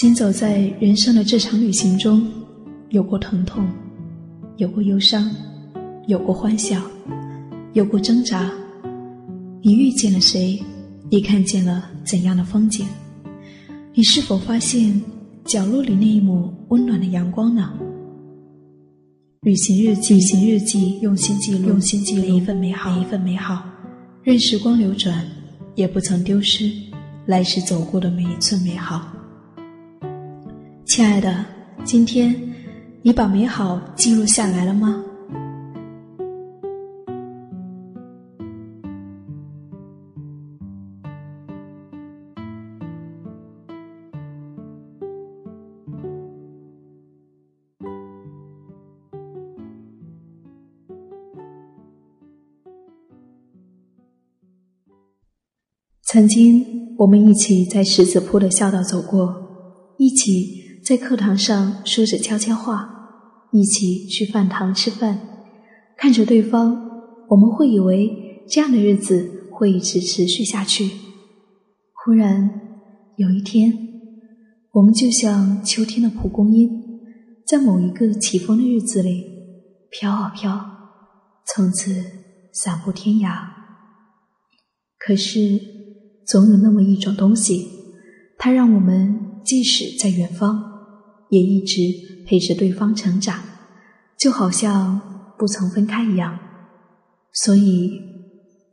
行走在人生的这场旅行中，有过疼痛，有过忧伤，有过欢笑，有过挣扎。你遇见了谁？你看见了怎样的风景？你是否发现角落里那一抹温暖的阳光呢？旅行日记，旅行日记，用心记录，用心记录每一份美好，每一份美好。任时光流转，也不曾丢失来时走过的每一寸美好。亲爱的，今天你把美好记录下来了吗？曾经，我们一起在十字铺的校道走过，一起。在课堂上说着悄悄话，一起去饭堂吃饭，看着对方，我们会以为这样的日子会一直持续下去。忽然有一天，我们就像秋天的蒲公英，在某一个起风的日子里飘啊飘，从此散布天涯。可是，总有那么一种东西，它让我们即使在远方。也一直陪着对方成长，就好像不曾分开一样。所以，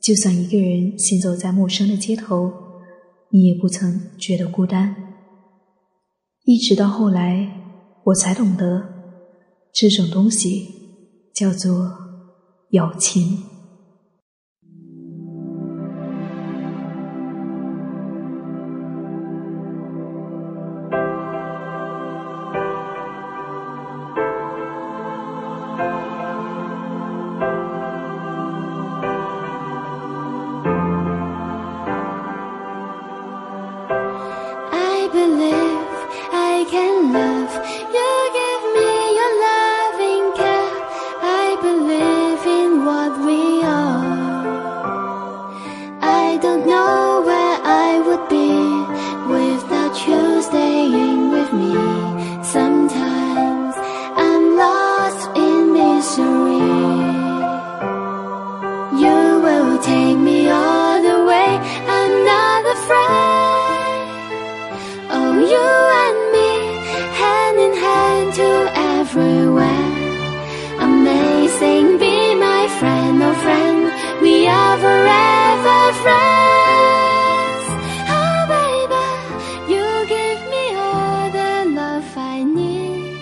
就算一个人行走在陌生的街头，你也不曾觉得孤单。一直到后来，我才懂得，这种东西叫做友情。believe everywhere. Amazing, be my friend, oh friend, we are forever friends. Oh baby, you give me all the love I need.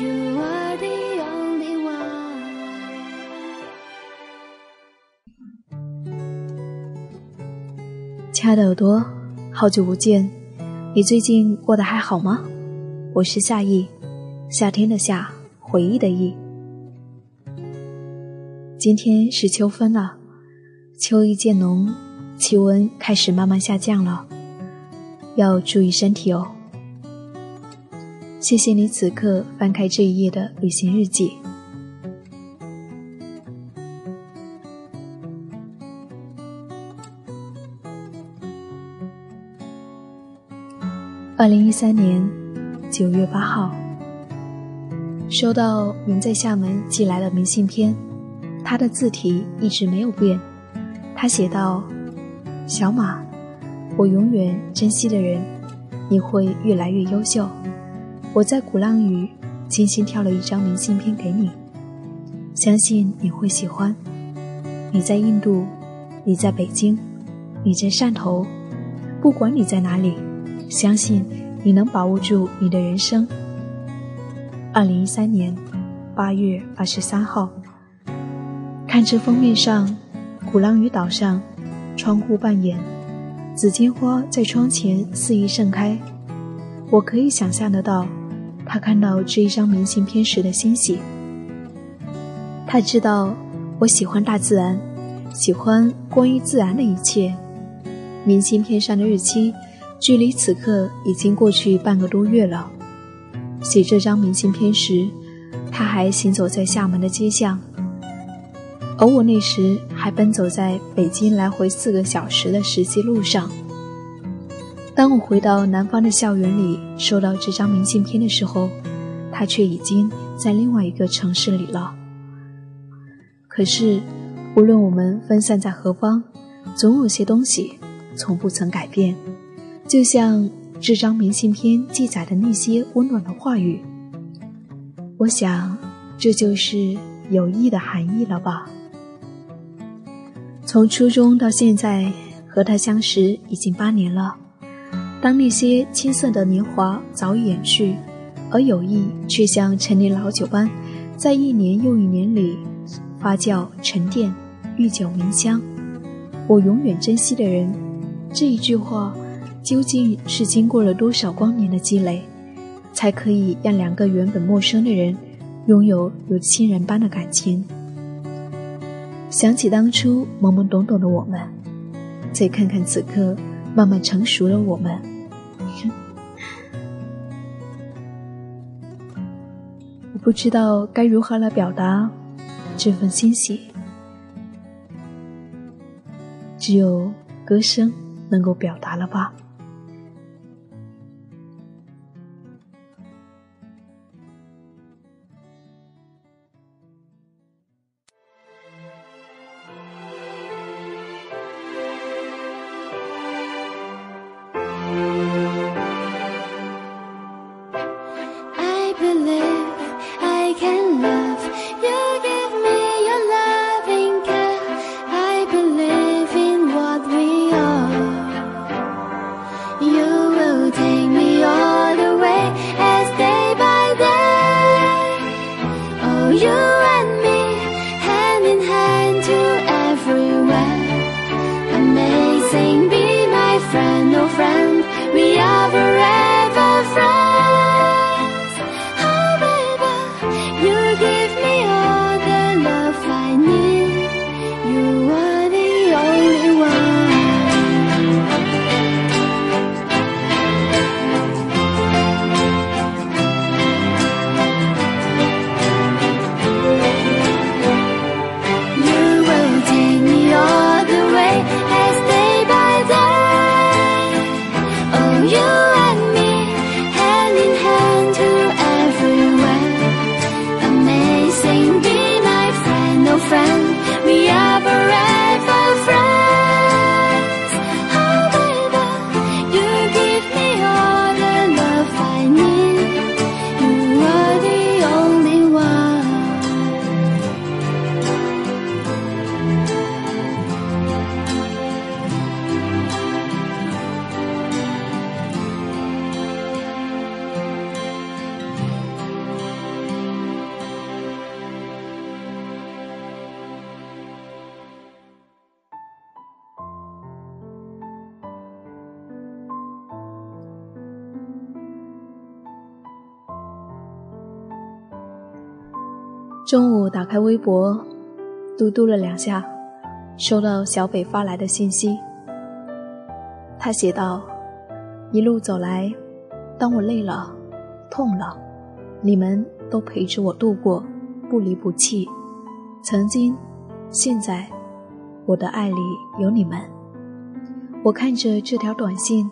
You are the only one. 亲爱的耳朵，好久不见。你最近过得还好吗？我是夏意，夏天的夏，回忆的忆。今天是秋分了，秋意渐浓，气温开始慢慢下降了，要注意身体哦。谢谢你此刻翻开这一页的旅行日记。二零一三年九月八号，收到您在厦门寄来的明信片，他的字体一直没有变。他写道：“小马，我永远珍惜的人，你会越来越优秀。我在鼓浪屿精心挑了一张明信片给你，相信你会喜欢。你在印度，你在北京，你在汕头，不管你在哪里。”相信你能把握住你的人生。二零一三年八月二十三号，看这封面上，鼓浪屿岛上，窗户半掩，紫荆花在窗前肆意盛开。我可以想象得到，他看到这一张明信片时的欣喜。他知道我喜欢大自然，喜欢关于自然的一切。明信片上的日期。距离此刻已经过去半个多月了。写这张明信片时，他还行走在厦门的街巷，而我那时还奔走在北京来回四个小时的实习路上。当我回到南方的校园里，收到这张明信片的时候，他却已经在另外一个城市里了。可是，无论我们分散在何方，总有些东西从不曾改变，就像这张明信片记载的那些温暖的话语。我想，这就是友谊的含义了吧。从初中到现在，和他相识已经八年了。当那些青涩的年华早已远去，而友谊却像陈年老酒般，在一年又一年里发酵沉淀，愈久弥香。我永远珍惜的人，这一句话，究竟是经过了多少光年的积累？才可以让两个原本陌生的人拥有如亲人般的感情。想起当初懵懵懂懂的我们，再看看此刻慢慢成熟的我们，我不知道该如何来表达这份欣喜，只有歌声能够表达了吧。you. 中午打开微博，嘟嘟了两下，收到小北发来的信息。他写道：“一路走来，当我累了、痛了，你们都陪着我度过，不离不弃。曾经，现在，我的爱里有你们。”我看着这条短信，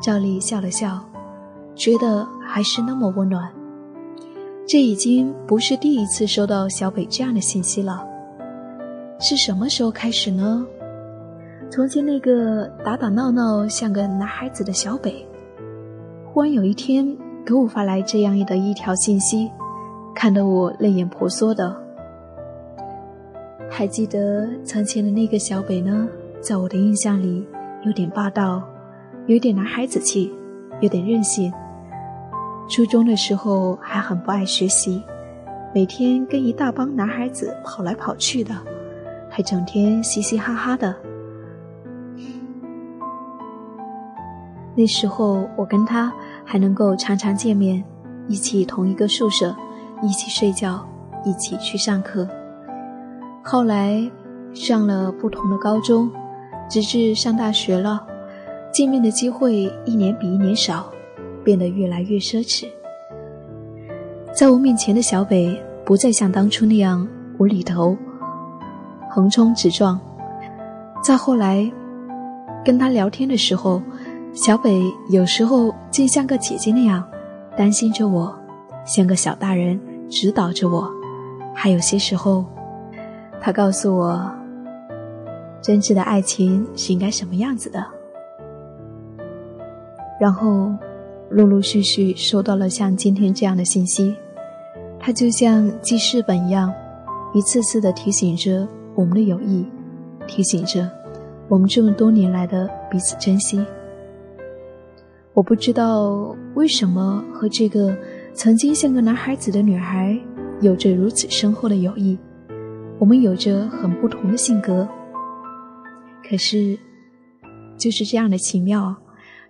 照例笑了笑，觉得还是那么温暖。这已经不是第一次收到小北这样的信息了。是什么时候开始呢？从前那个打打闹闹像个男孩子的小北，忽然有一天给我发来这样的一条信息，看得我泪眼婆娑的。还记得从前的那个小北呢？在我的印象里，有点霸道，有点男孩子气，有点任性。初中的时候还很不爱学习，每天跟一大帮男孩子跑来跑去的，还整天嘻嘻哈哈的。那时候我跟他还能够常常见面，一起同一个宿舍，一起睡觉，一起去上课。后来上了不同的高中，直至上大学了，见面的机会一年比一年少。变得越来越奢侈。在我面前的小北不再像当初那样无厘头、横冲直撞。再后来，跟他聊天的时候，小北有时候竟像个姐姐那样担心着我，像个小大人指导着我。还有些时候，他告诉我，真挚的爱情是应该什么样子的。然后，陆陆续续收到了像今天这样的信息，它就像记事本一样，一次次的提醒着我们的友谊，提醒着我们这么多年来的彼此珍惜。我不知道为什么和这个曾经像个男孩子的女孩有着如此深厚的友谊，我们有着很不同的性格，可是就是这样的奇妙。啊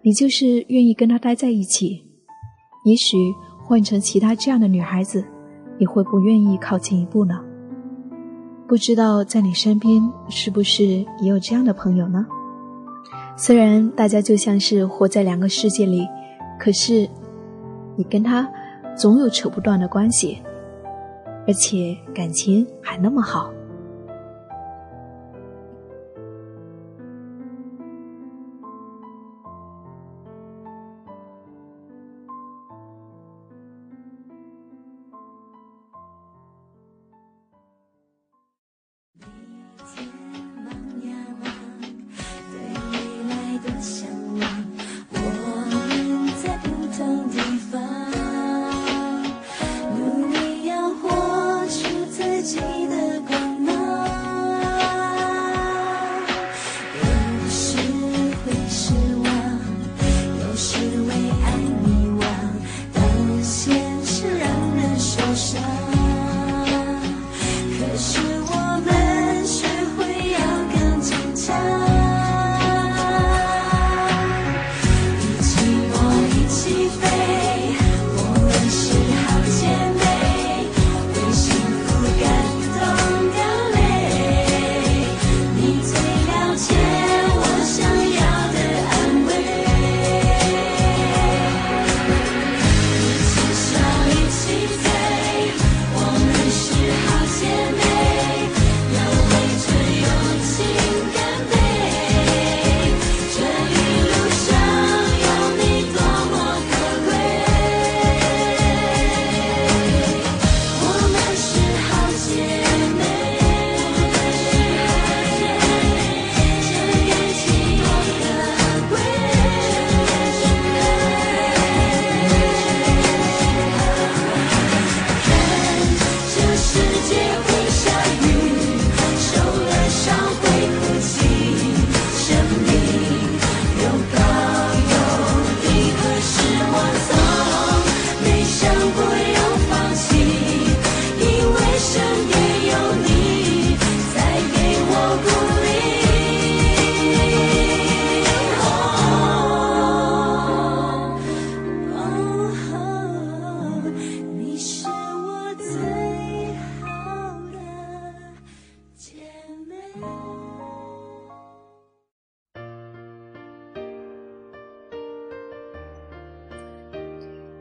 你就是愿意跟他待在一起，也许换成其他这样的女孩子，你会不愿意靠近一步呢？不知道在你身边是不是也有这样的朋友呢？虽然大家就像是活在两个世界里，可是你跟他总有扯不断的关系，而且感情还那么好。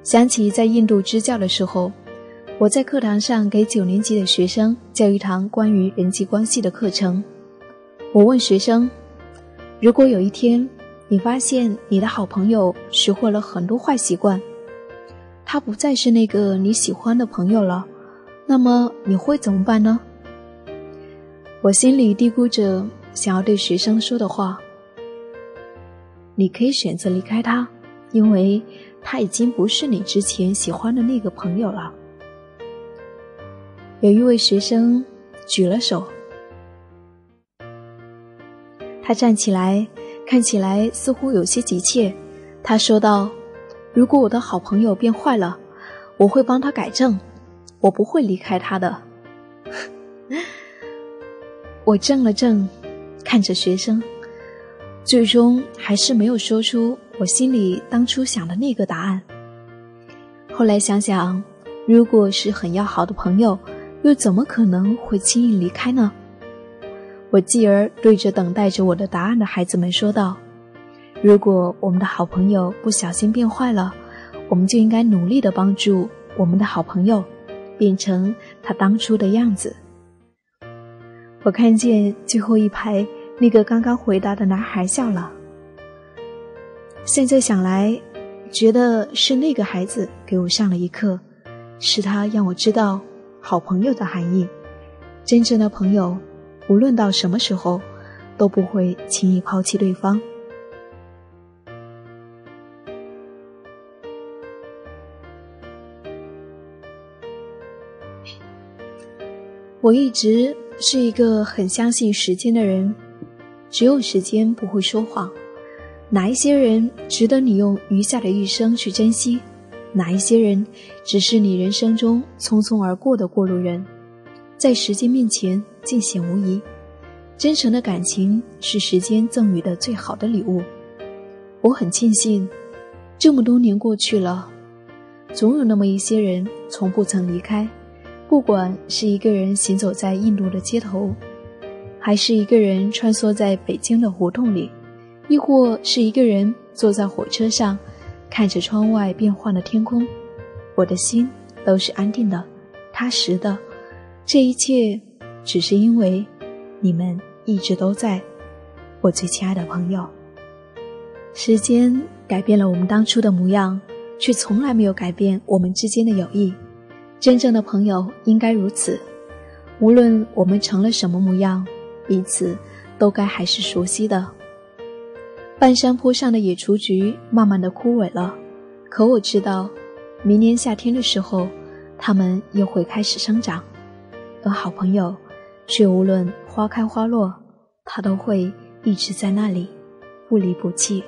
想起在印度支教的时候，我在课堂上给九年级的学生教一堂关于人际关系的课程。我问学生：“如果有一天你发现你的好朋友学会了很多坏习惯，他不再是那个你喜欢的朋友了，那么你会怎么办呢？”我心里嘀咕着想要对学生说的话：“你可以选择离开他，因为。”他已经不是你之前喜欢的那个朋友了。有一位学生举了手，他站起来，看起来似乎有些急切。他说道：“如果我的好朋友变坏了，我会帮他改正，我不会离开他的。”我怔了怔，看着学生，最终还是没有说出。我心里当初想的那个答案，后来想想，如果是很要好的朋友，又怎么可能会轻易离开呢？我继而对着等待着我的答案的孩子们说道：“如果我们的好朋友不小心变坏了，我们就应该努力的帮助我们的好朋友，变成他当初的样子。”我看见最后一排那个刚刚回答的男孩笑了。现在想来，觉得是那个孩子给我上了一课，是他让我知道好朋友的含义。真正的朋友，无论到什么时候，都不会轻易抛弃对方。我一直是一个很相信时间的人，只有时间不会说谎。哪一些人值得你用余下的一生去珍惜？哪一些人只是你人生中匆匆而过的过路人，在时间面前尽显无疑。真诚的感情是时间赠予的最好的礼物。我很庆幸，这么多年过去了，总有那么一些人从不曾离开。不管是一个人行走在印度的街头，还是一个人穿梭在北京的胡同里，亦或是一个人坐在火车上，看着窗外变幻的天空，我的心都是安定的、踏实的。这一切，只是因为你们一直都在，我最亲爱的朋友。时间改变了我们当初的模样，却从来没有改变我们之间的友谊。真正的朋友应该如此，无论我们成了什么模样，彼此都该还是熟悉的。半山坡上的野雏菊慢慢的枯萎了，可我知道，明年夏天的时候，它们又会开始生长。而好朋友，却无论花开花落，它都会一直在那里，不离不弃。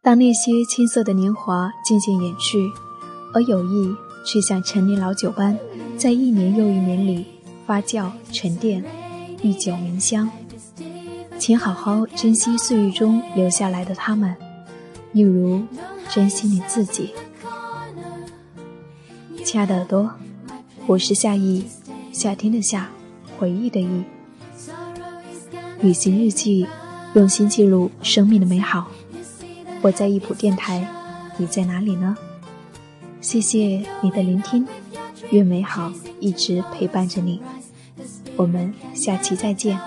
当那些青涩的年华渐渐远去，而友谊却像陈年老酒般，在一年又一年里发酵沉淀，历久弥香。请好好珍惜岁月中留下来的他们，一如珍惜你自己。亲爱的耳朵，我是夏意，夏天的夏，回忆的忆。旅行日记，用心记录生命的美好。我在易普电台，你在哪里呢？谢谢你的聆听，愿美好一直陪伴着你。我们下期再见。